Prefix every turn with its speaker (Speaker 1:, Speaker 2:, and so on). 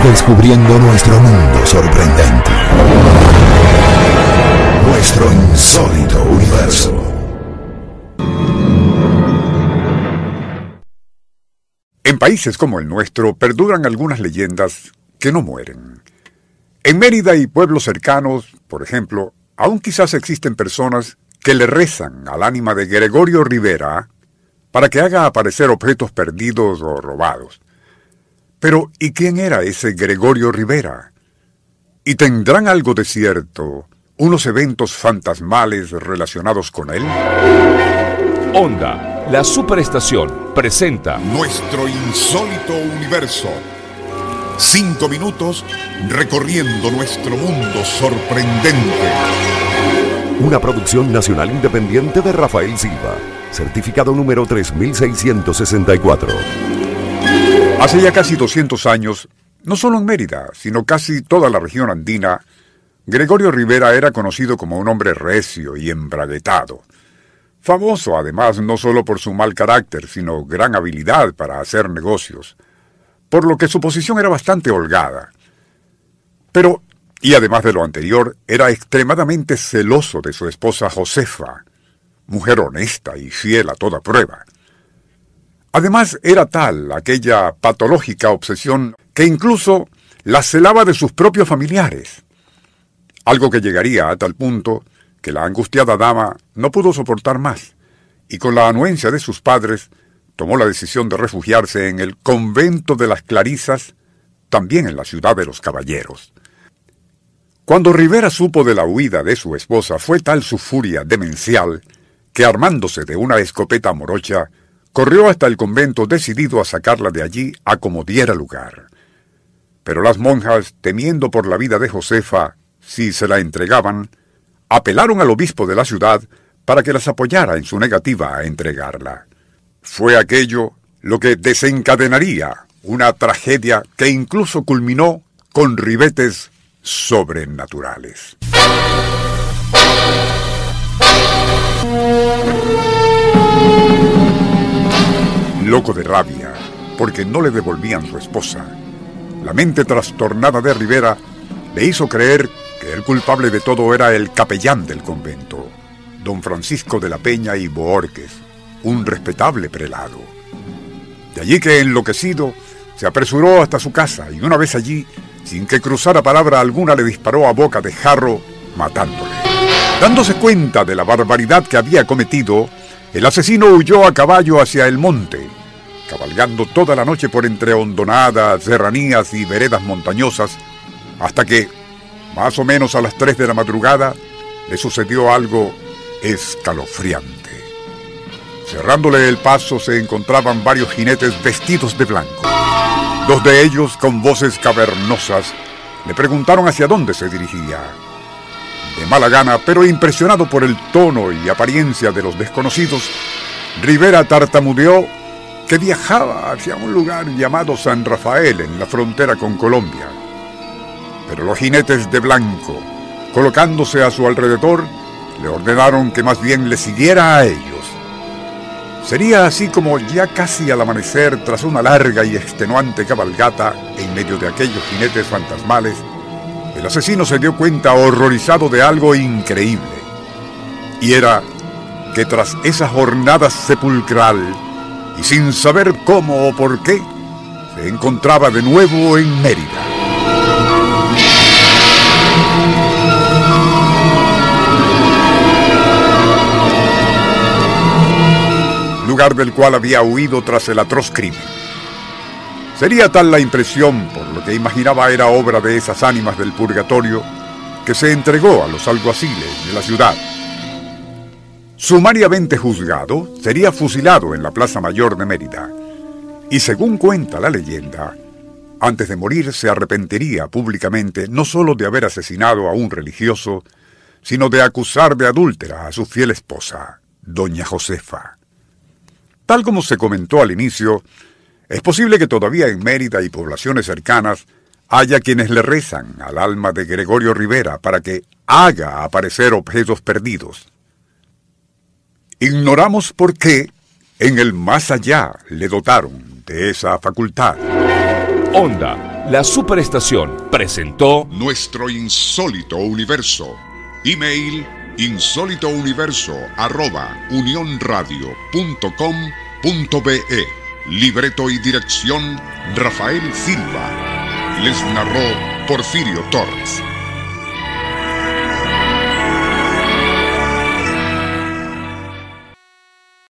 Speaker 1: Descubriendo nuestro mundo sorprendente. Nuestro insólito universo.
Speaker 2: En países como el nuestro perduran algunas leyendas que no mueren. En Mérida y pueblos cercanos, por ejemplo, aún quizás existen personas que le rezan al ánima de Gregorio Rivera para que haga aparecer objetos perdidos o robados. Pero, ¿y quién era ese Gregorio Rivera? ¿Y tendrán algo de cierto unos eventos fantasmales relacionados con él?
Speaker 3: Onda, la superestación, presenta
Speaker 4: Nuestro insólito universo. Cinco minutos recorriendo nuestro mundo sorprendente.
Speaker 1: Una producción nacional independiente de Rafael Silva. Certificado número 3664.
Speaker 2: Hace ya casi 200 años, no solo en Mérida, sino casi toda la región andina, Gregorio Rivera era conocido como un hombre recio y embraguetado. Famoso además no solo por su mal carácter, sino gran habilidad para hacer negocios, por lo que su posición era bastante holgada. Pero, y además de lo anterior, era extremadamente celoso de su esposa Josefa, mujer honesta y fiel a toda prueba. Además, era tal aquella patológica obsesión que incluso la celaba de sus propios familiares. Algo que llegaría a tal punto que la angustiada dama no pudo soportar más, y con la anuencia de sus padres, tomó la decisión de refugiarse en el convento de las Clarisas, también en la ciudad de los caballeros. Cuando Rivera supo de la huida de su esposa, fue tal su furia demencial que armándose de una escopeta morocha, corrió hasta el convento decidido a sacarla de allí a como diera lugar. Pero las monjas, temiendo por la vida de Josefa, si se la entregaban, apelaron al obispo de la ciudad para que las apoyara en su negativa a entregarla. Fue aquello lo que desencadenaría una tragedia que incluso culminó con ribetes sobrenaturales. Loco de rabia, porque no le devolvían su esposa, la mente trastornada de Rivera le hizo creer que el culpable de todo era el capellán del convento, don Francisco de la Peña y Boorques, un respetable prelado. De allí que, enloquecido, se apresuró hasta su casa y una vez allí, sin que cruzara palabra alguna, le disparó a boca de jarro, matándole. Dándose cuenta de la barbaridad que había cometido, el asesino huyó a caballo hacia el monte, cabalgando toda la noche por entre hondonadas, serranías y veredas montañosas, hasta que, más o menos a las 3 de la madrugada, le sucedió algo escalofriante. Cerrándole el paso se encontraban varios jinetes vestidos de blanco. Dos de ellos, con voces cavernosas, le preguntaron hacia dónde se dirigía. De mala gana, pero impresionado por el tono y apariencia de los desconocidos, Rivera tartamudeó viajaba hacia un lugar llamado San Rafael en la frontera con Colombia. Pero los jinetes de blanco, colocándose a su alrededor, le ordenaron que más bien le siguiera a ellos. Sería así como ya casi al amanecer, tras una larga y extenuante cabalgata en medio de aquellos jinetes fantasmales, el asesino se dio cuenta horrorizado de algo increíble. Y era que tras esa jornada sepulcral, y sin saber cómo o por qué, se encontraba de nuevo en Mérida. lugar del cual había huido tras el atroz crimen. Sería tal la impresión, por lo que imaginaba era obra de esas ánimas del purgatorio, que se entregó a los alguaciles de la ciudad. Sumariamente juzgado, sería fusilado en la Plaza Mayor de Mérida. Y según cuenta la leyenda, antes de morir se arrepentiría públicamente no solo de haber asesinado a un religioso, sino de acusar de adúltera a su fiel esposa, doña Josefa. Tal como se comentó al inicio, es posible que todavía en Mérida y poblaciones cercanas haya quienes le rezan al alma de Gregorio Rivera para que haga aparecer objetos perdidos. Ignoramos por qué en el más allá le dotaron de esa facultad.
Speaker 3: Onda, la superestación, presentó
Speaker 4: Nuestro insólito universo. Email insólitouniverso arroba unionradio.com.be. Libreto y dirección Rafael Silva. Les narró Porfirio Torres.